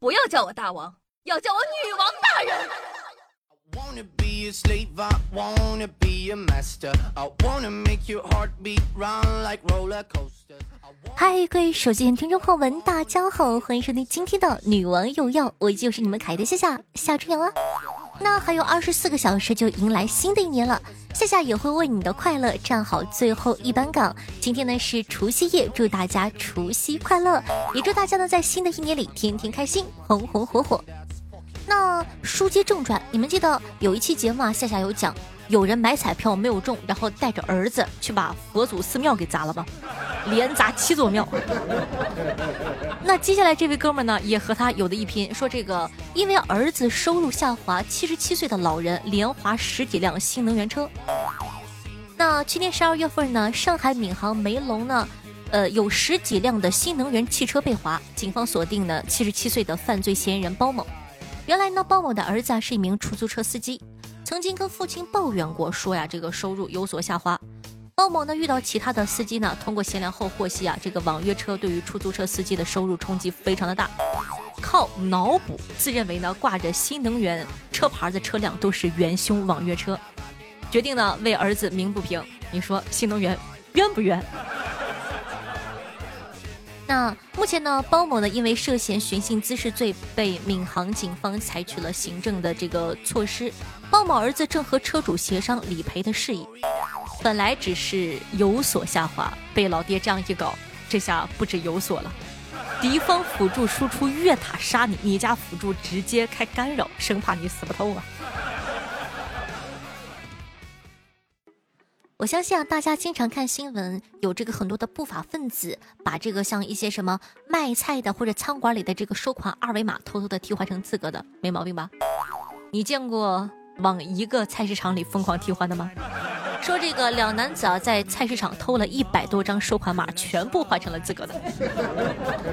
不要叫我大王，要叫我女王大人。嗨，各位手机前听众朋友们，大家好，欢迎收听今天的女王有药，我依旧是你们可爱的夏夏夏春阳啊。那还有二十四个小时就迎来新的一年了，夏夏也会为你的快乐站好最后一班岗。今天呢是除夕夜，祝大家除夕快乐，也祝大家呢在新的一年里天天开心，红红火火。那书接正传，你们记得有一期节目啊，夏夏有讲，有人买彩票没有中，然后带着儿子去把佛祖寺庙给砸了吧？连砸七座庙。那接下来这位哥们呢，也和他有的一拼，说这个因为儿子收入下滑，七十七岁的老人连划十几辆新能源车。那去年十二月份呢，上海闵行梅龙呢，呃，有十几辆的新能源汽车被划，警方锁定呢七十七岁的犯罪嫌疑人包某。原来呢，包某的儿子啊是一名出租车司机，曾经跟父亲抱怨过，说呀这个收入有所下滑。包某呢遇到其他的司机呢，通过闲聊后获悉啊，这个网约车对于出租车司机的收入冲击非常的大，靠脑补自认为呢挂着新能源车牌的车辆都是元凶网约车，决定呢为儿子鸣不平。你说新能源冤不冤？那目前呢，包某呢因为涉嫌寻衅滋事罪被闵行警方采取了行政的这个措施。包某儿子正和车主协商理赔的事宜，本来只是有所下滑，被老爹这样一搞，这下不止有所了。敌方辅助输出越塔杀你，你家辅助直接开干扰，生怕你死不透啊。我相信啊，大家经常看新闻，有这个很多的不法分子把这个像一些什么卖菜的或者餐馆里的这个收款二维码偷偷的替换成自个的，没毛病吧？你见过往一个菜市场里疯狂替换的吗？说这个两男子啊，在菜市场偷了一百多张收款码，全部换成了自个的。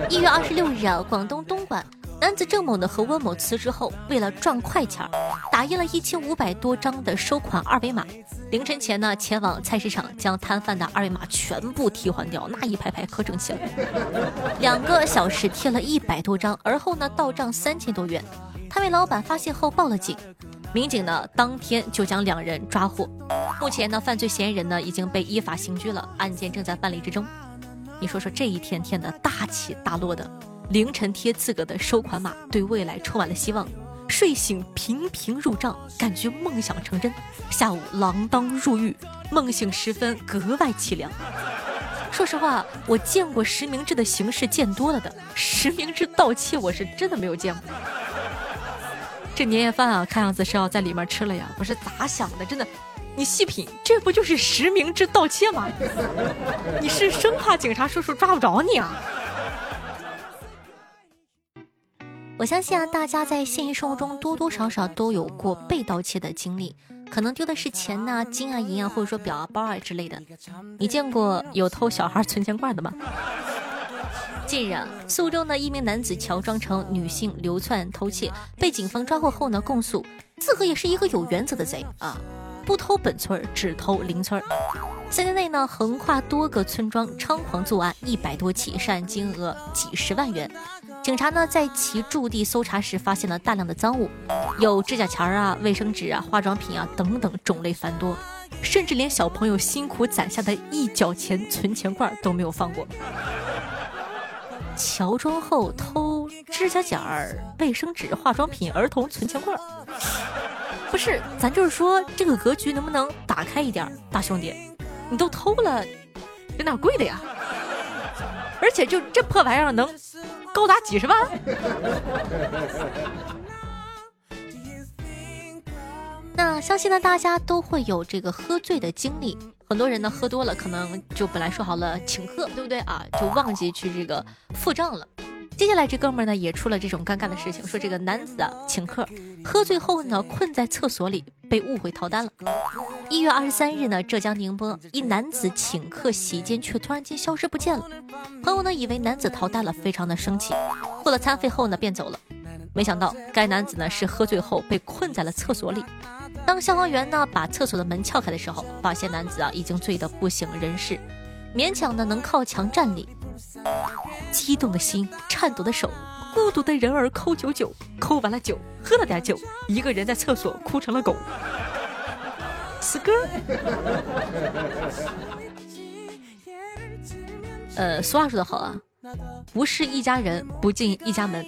一月二十六日啊，广东东莞。男子郑某呢和温某辞职后，为了赚快钱，打印了一千五百多张的收款二维码。凌晨前呢，前往菜市场将摊贩的二维码全部替换掉，那一排排可整齐了。两个小时贴了一百多张，而后呢到账三千多元。他被老板发现后报了警，民警呢当天就将两人抓获。目前呢，犯罪嫌疑人呢已经被依法刑拘了，案件正在办理之中。你说说这一天天的大起大落的。凌晨贴自个的收款码，对未来充满了希望。睡醒频频入账，感觉梦想成真。下午锒铛入狱，梦醒时分格外凄凉。说实话，我见过实名制的形式见多了的，实名制盗窃我是真的没有见过。这年夜饭啊，看样子是要在里面吃了呀？不是咋想的？真的，你细品，这不就是实名制盗窃吗？你是生怕警察叔叔抓不着你啊？我相信啊，大家在现实生活中多多少少都有过被盗窃的经历，可能丢的是钱呐、金啊、银啊，或者说表啊、包啊之类的。你见过有偷小孩存钱罐的吗？近日，苏州呢一名男子乔装成女性流窜偷窃，被警方抓获后呢，供述自个也是一个有原则的贼啊，不偷本村，只偷邻村。三年内呢，横跨多个村庄，猖狂作案一百多起，涉案金额几十万元。警察呢，在其驻地搜查时，发现了大量的赃物，有指甲钳啊、卫生纸啊、化妆品啊等等，种类繁多，甚至连小朋友辛苦攒下的一角钱存钱罐都没有放过。乔装后偷指甲剪儿、卫生纸、化妆品、儿童存钱罐，不是，咱就是说这个格局能不能打开一点，大兄弟，你都偷了，有点贵的呀，而且就这破玩意儿能。高达几十万。那相信呢，大家都会有这个喝醉的经历。很多人呢，喝多了，可能就本来说好了请客，对不对啊？就忘记去这个付账了。接下来这哥们呢，也出了这种尴尬的事情，说这个男子啊请客，喝醉后呢困在厕所里，被误会逃单了。一月二十三日呢，浙江宁波一男子请客席间，却突然间消失不见了。朋友呢以为男子逃单了，非常的生气，付了餐费后呢便走了。没想到该男子呢是喝醉后被困在了厕所里。当消防员呢把厕所的门撬开的时候，发现男子啊已经醉得不省人事，勉强的能靠墙站立。激动的心，颤抖的手，孤独的人儿抠九九，抠完了酒，喝了点酒，一个人在厕所哭成了狗。死哥。呃，俗话说得好啊，不是一家人，不进一家门。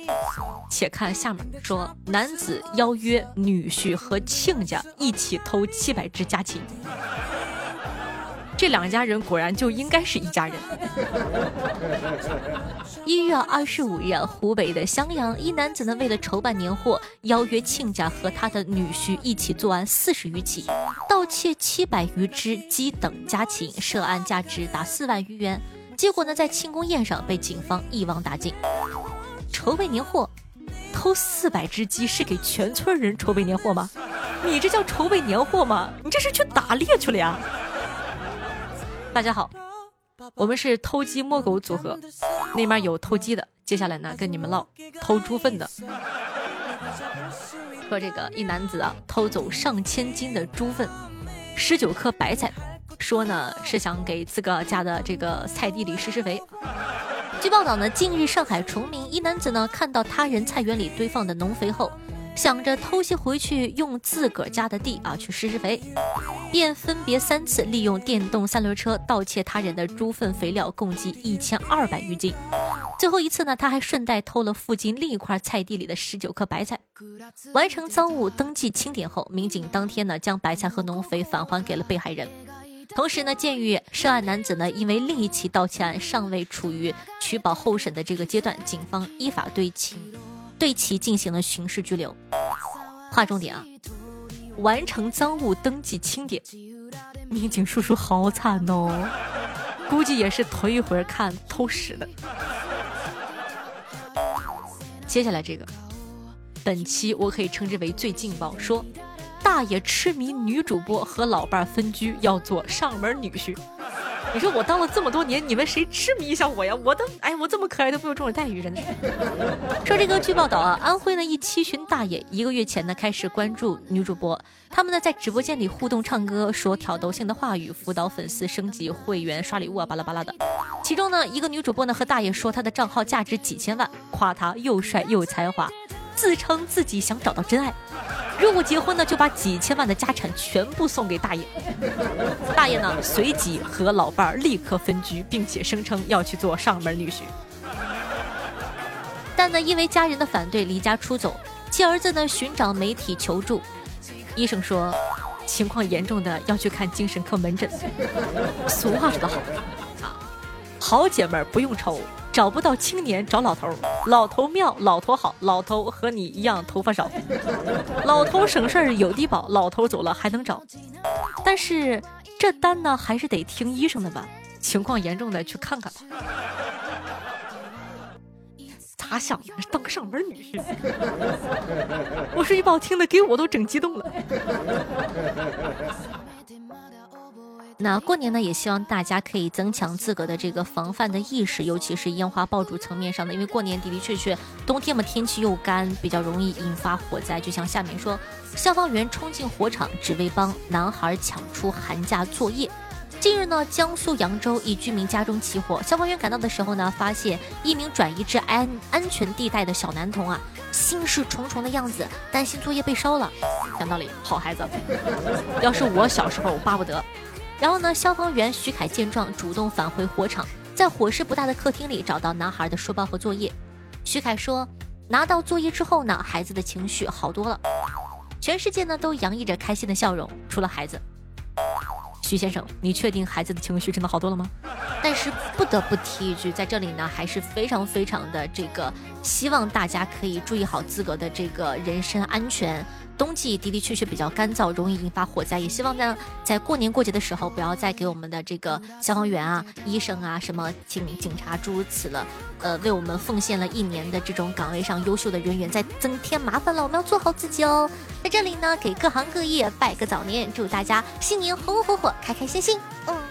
且看下面说，男子邀约女婿和亲家一起偷七百只家禽。这两家人果然就应该是一家人。一月二十五日，湖北的襄阳一男子呢，为了筹办年货，邀约亲家和他的女婿一起作案四十余起，盗窃七百余只鸡等家禽，涉案价值达四万余元。结果呢，在庆功宴上被警方一网打尽。筹备年货，偷四百只鸡是给全村人筹备年货吗？你这叫筹备年货吗？你这是去打猎去了呀！大家好，我们是偷鸡摸狗组合，那边有偷鸡的，接下来呢跟你们唠偷猪粪的。说这个一男子啊偷走上千斤的猪粪，十九颗白菜，说呢是想给自个家的这个菜地里施施肥。据报道呢，近日上海崇明一男子呢看到他人菜园里堆放的农肥后。想着偷些回去用自个儿家的地啊去施施肥，便分别三次利用电动三轮车盗窃他人的猪粪肥料，共计一千二百余斤。最后一次呢，他还顺带偷了附近另一块菜地里的十九颗白菜。完成赃物登记清点后，民警当天呢将白菜和农肥返还给了被害人。同时呢，鉴于涉案男子呢因为另一起盗窃案尚未处于取保候审的这个阶段，警方依法对其。对其进行了刑事拘留。划重点啊！完成赃物登记清点，民警叔叔好惨哦，估计也是头一回看偷屎的。接下来这个，本期我可以称之为最劲爆，说大爷痴迷女主播和老伴分居，要做上门女婿。你说我当了这么多年，你们谁痴迷一下我呀？我的，哎，我这么可爱都没有这种待遇，真的。说这个据报道啊，安徽呢一七旬大爷一个月前呢开始关注女主播，他们呢在直播间里互动唱歌，说挑逗性的话语，辅导粉丝升级会员、刷礼物啊，巴拉巴拉的。其中呢一个女主播呢和大爷说她的账号价值几千万，夸他又帅又有才华，自称自己想找到真爱。如果结婚呢，就把几千万的家产全部送给大爷。大爷呢，随即和老伴儿立刻分居，并且声称要去做上门女婿。但呢，因为家人的反对，离家出走。其儿子呢，寻找媒体求助，医生说，情况严重的要去看精神科门诊。俗话说得好，啊，好姐妹儿不用愁。找不到青年找老头，老头妙，老头好，老头和你一样头发少，老头省事儿有低保，老头走了还能找，但是这单呢还是得听医生的吧，情况严重的去看看吧。咋想的？当个上门女婿？我说句不好听的，给我都整激动了。那过年呢，也希望大家可以增强自个的这个防范的意识，尤其是烟花爆竹层面上的，因为过年的的确确冬天嘛，天气又干，比较容易引发火灾。就像下面说，消防员冲进火场，只为帮男孩抢出寒假作业。近日呢，江苏扬州一居民家中起火，消防员赶到的时候呢，发现一名转移至安安全地带的小男童啊，心事重重的样子，担心作业被烧了。讲道理，好孩子，要是我小时候，我巴不得。然后呢？消防员徐凯见状，主动返回火场，在火势不大的客厅里找到男孩的书包和作业。徐凯说：“拿到作业之后呢，孩子的情绪好多了，全世界呢都洋溢着开心的笑容，除了孩子。”徐先生，你确定孩子的情绪真的好多了吗？但是不得不提一句，在这里呢，还是非常非常的这个，希望大家可以注意好自个的这个人身安全。冬季的的确确比较干燥，容易引发火灾。也希望呢，在过年过节的时候，不要再给我们的这个消防员啊、医生啊、什么警警察诸如此了，呃，为我们奉献了一年的这种岗位上优秀的人员再增添麻烦了。我们要做好自己哦。在这里呢，给各行各业拜个早年，祝大家新年红红火火、开开心心。嗯。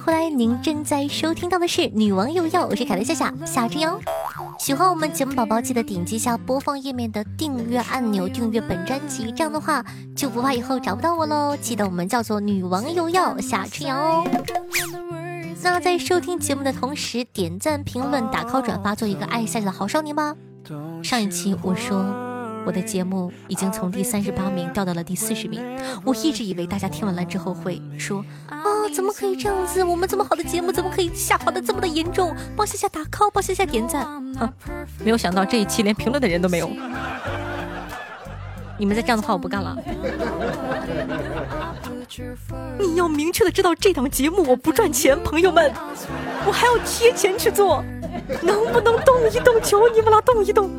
回来，您正在收听到的是《女王又要》，我是凯乐夏夏夏春瑶。喜欢我们节目宝宝，记得点击一下播放页面的订阅按钮，订阅本专辑，这样的话就不怕以后找不到我喽。记得我们叫做女王又要夏春瑶哦。那在收听节目的同时，点赞、评论、打 call、转发，做一个爱下去的好少年吧。上一期我说。我的节目已经从第三十八名掉到了第四十名，我一直以为大家听完了之后会说啊，怎么可以这样子？我们这么好的节目，怎么可以下滑的这么的严重？帮夏夏打 call，帮夏夏点赞。啊，没有想到这一期连评论的人都没有。你们再这样的话，我不干了。你要明确的知道这档节目我不赚钱，朋友们，我还要贴钱去做，能不能动一动？求你们了，动一动。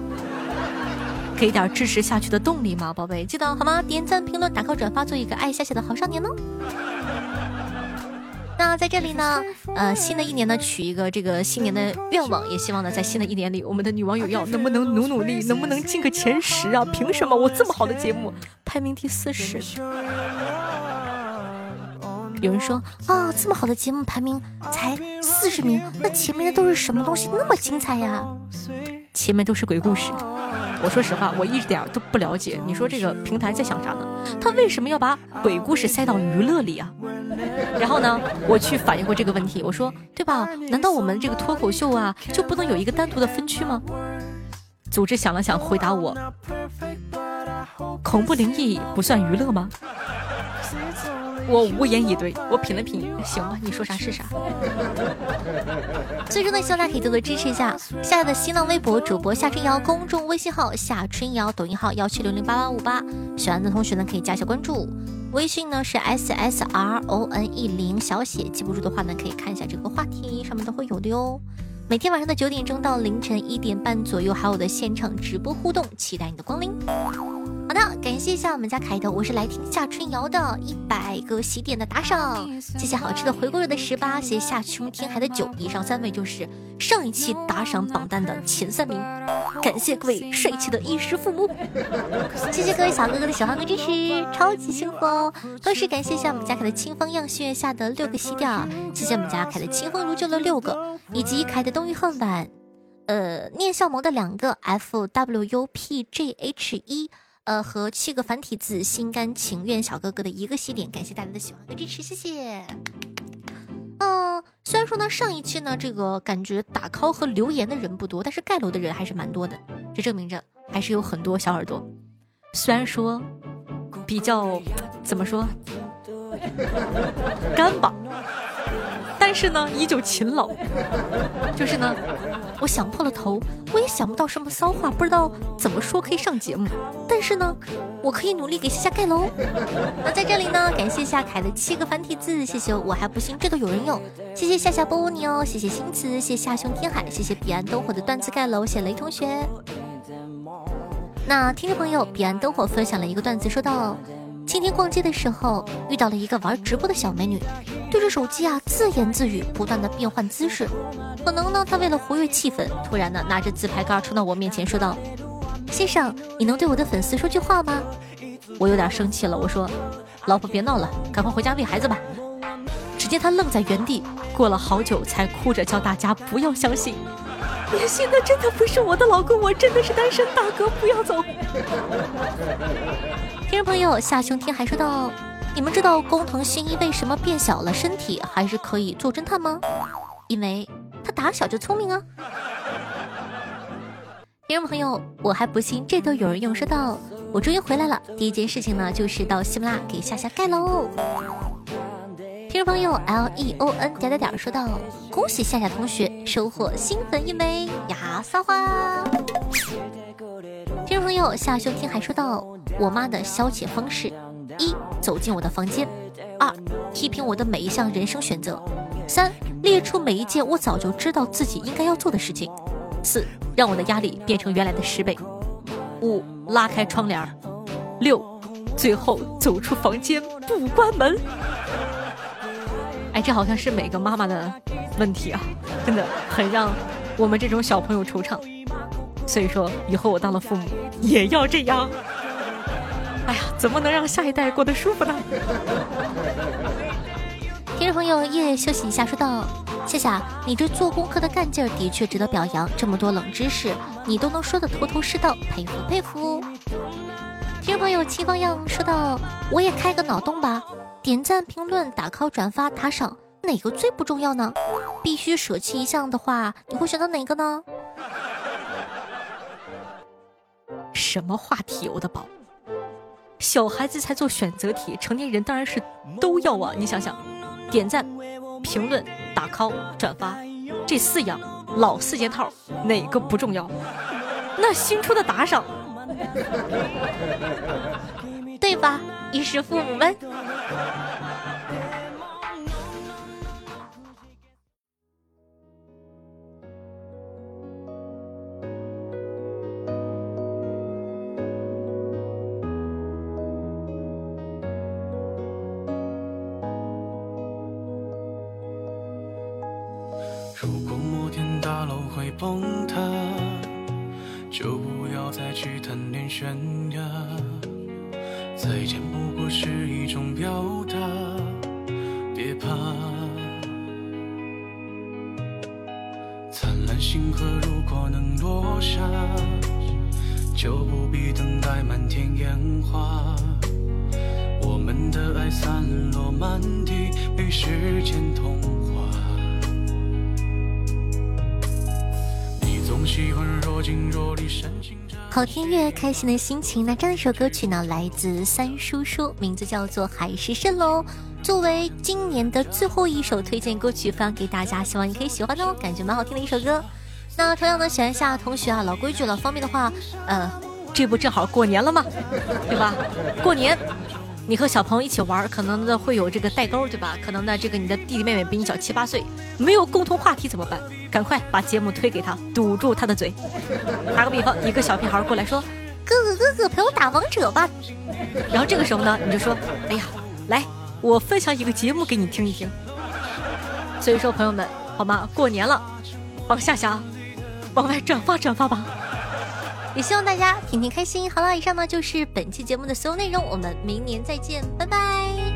给点支持下去的动力吗，宝贝？记得好吗？点赞、评论、打 call、转发，做一个爱夏夏的好少年呢。那在这里呢，呃，新的一年呢，取一个这个新年的愿望，也希望呢，在新的一年里，我们的女网友要 能不能努努力，能不能进个前十啊？凭什么我这么好的节目排名第四十？有人说啊，这么好的节目排名才四十名，那前面的都是什么东西那么精彩呀？前面都是鬼故事。我说实话，我一点都不了解。你说这个平台在想啥呢？他为什么要把鬼故事塞到娱乐里啊？然后呢，我去反映过这个问题。我说，对吧？难道我们这个脱口秀啊，就不能有一个单独的分区吗？组织想了想，回答我：恐怖灵异不算娱乐吗？我无言以对，我品了品，行吧，你说啥是啥。最终呢，希望大家可以多多支持一下夏的新浪微博主播夏春瑶，公众微信号夏春瑶，抖音号幺七六零八八五八。喜欢的同学呢，可以加一下关注。微信呢是 S S R O N E 零小写，记不住的话呢，可以看一下这个话题上面都会有的哟。每天晚上的九点钟到凌晨一点半左右，还有我的现场直播互动，期待你的光临。好的，感谢一下我们家凯的，我是来听夏春瑶的一百个喜点的打赏，谢谢好吃的回锅肉的十八，谢谢夏秋天海的九，以上三位就是上一期打赏榜单的前三名，感谢各位帅气的衣食父母，谢谢各位小哥哥的喜欢和支持，超级幸福哦！同时感谢一下我们家凯的清风漾星月下的六个喜点，谢谢我们家凯的清风如旧的六个，以及凯的冬雨恨晚，呃，念笑萌的两个 F W U P J H 一。呃，和七个繁体字，心甘情愿小哥哥的一个喜点，感谢大家的喜欢和支持，谢谢。嗯，虽然说呢，上一期呢，这个感觉打 call 和留言的人不多，但是盖楼的人还是蛮多的，这证明着还是有很多小耳朵。虽然说比较怎么说 干吧。但是呢，依旧勤劳。就是呢，我想破了头，我也想不到什么骚话，不知道怎么说可以上节目。但是呢，我可以努力给夏夏盖楼。那在这里呢，感谢夏凯的七个繁体字，谢谢我还不信这都有人用。谢谢夏夏波你哦，谢谢星子，谢谢夏兄天海，谢谢彼岸灯火的段子盖楼，谢谢雷同学。那听众朋友，彼岸灯火分享了一个段子，说到。今天逛街的时候遇到了一个玩直播的小美女，对着手机啊自言自语，不断的变换姿势。可能呢，她为了活跃气氛，突然呢拿着自拍杆冲到我面前说道：“先生，你能对我的粉丝说句话吗？”我有点生气了，我说：“老婆别闹了，赶快回家喂孩子吧。”只见她愣在原地，过了好久才哭着叫大家不要相信，也信那真的不是我的老公，我真的是单身，大哥不要走。听众朋友夏兄天还说道：“你们知道工藤新一为什么变小了身体还是可以做侦探吗？因为他打小就聪明啊。”听众朋友，我还不信这都有人用。说道：“我终于回来了，第一件事情呢就是到喜马拉给夏夏盖楼。听众朋友 L E O N 点点点说道：“恭喜夏夏同学收获新粉一枚呀，撒花！听众朋友夏兄听还说道。我妈的消遣方式：一、走进我的房间；二、批评我的每一项人生选择；三、列出每一件我早就知道自己应该要做的事情；四、让我的压力变成原来的十倍；五、拉开窗帘；六、最后走出房间不关门。哎，这好像是每个妈妈的问题啊，真的很让我们这种小朋友惆怅。所以说，以后我当了父母也要这样。哎呀，怎么能让下一代过得舒服呢？听众朋友，夜休息一下，说道：夏夏，你这做功课的干劲儿的确值得表扬，这么多冷知识你都能说的头头是道，佩服佩服。听众朋友戚方样说道：“我也开个脑洞吧，点赞、评论、打 call、转发、打赏，哪个最不重要呢？必须舍弃一项的话，你会选择哪个呢？”什么话题，我的宝？小孩子才做选择题，成年人当然是都要啊！你想想，点赞、评论、打 call、转发，这四样老四件套，哪个不重要？那新出的打赏。对吧，衣食父母们？如果摩天大楼会崩塌。就不要再去贪恋悬崖，再见不过是一种表达，别怕。灿烂星河如果能落下，就不必等待满天烟花。我们的爱散落满地，被时间同化。你总喜欢若即若离，深情好听乐，开心的心情。那这样一首歌曲呢，来自三叔叔，名字叫做《海市蜃楼》，作为今年的最后一首推荐歌曲，分享给大家，希望你可以喜欢哦，感觉蛮好听的一首歌。那同样的，喜欢下同学啊，老规矩了，方便的话，呃，这不正好过年了吗？对吧？过年。你和小朋友一起玩，可能呢会有这个代沟，对吧？可能呢这个你的弟弟妹妹比你小七八岁，没有共同话题怎么办？赶快把节目推给他，堵住他的嘴。打个比方，一个小屁孩过来说：“哥哥哥哥，陪我打王者吧。”然后这个时候呢，你就说：“哎呀，来，我分享一个节目给你听一听。”所以说，朋友们，好吗？过年了，帮夏夏往外转发转发吧。也希望大家天天开心。好了，以上呢就是本期节目的所有内容，我们明年再见，拜拜。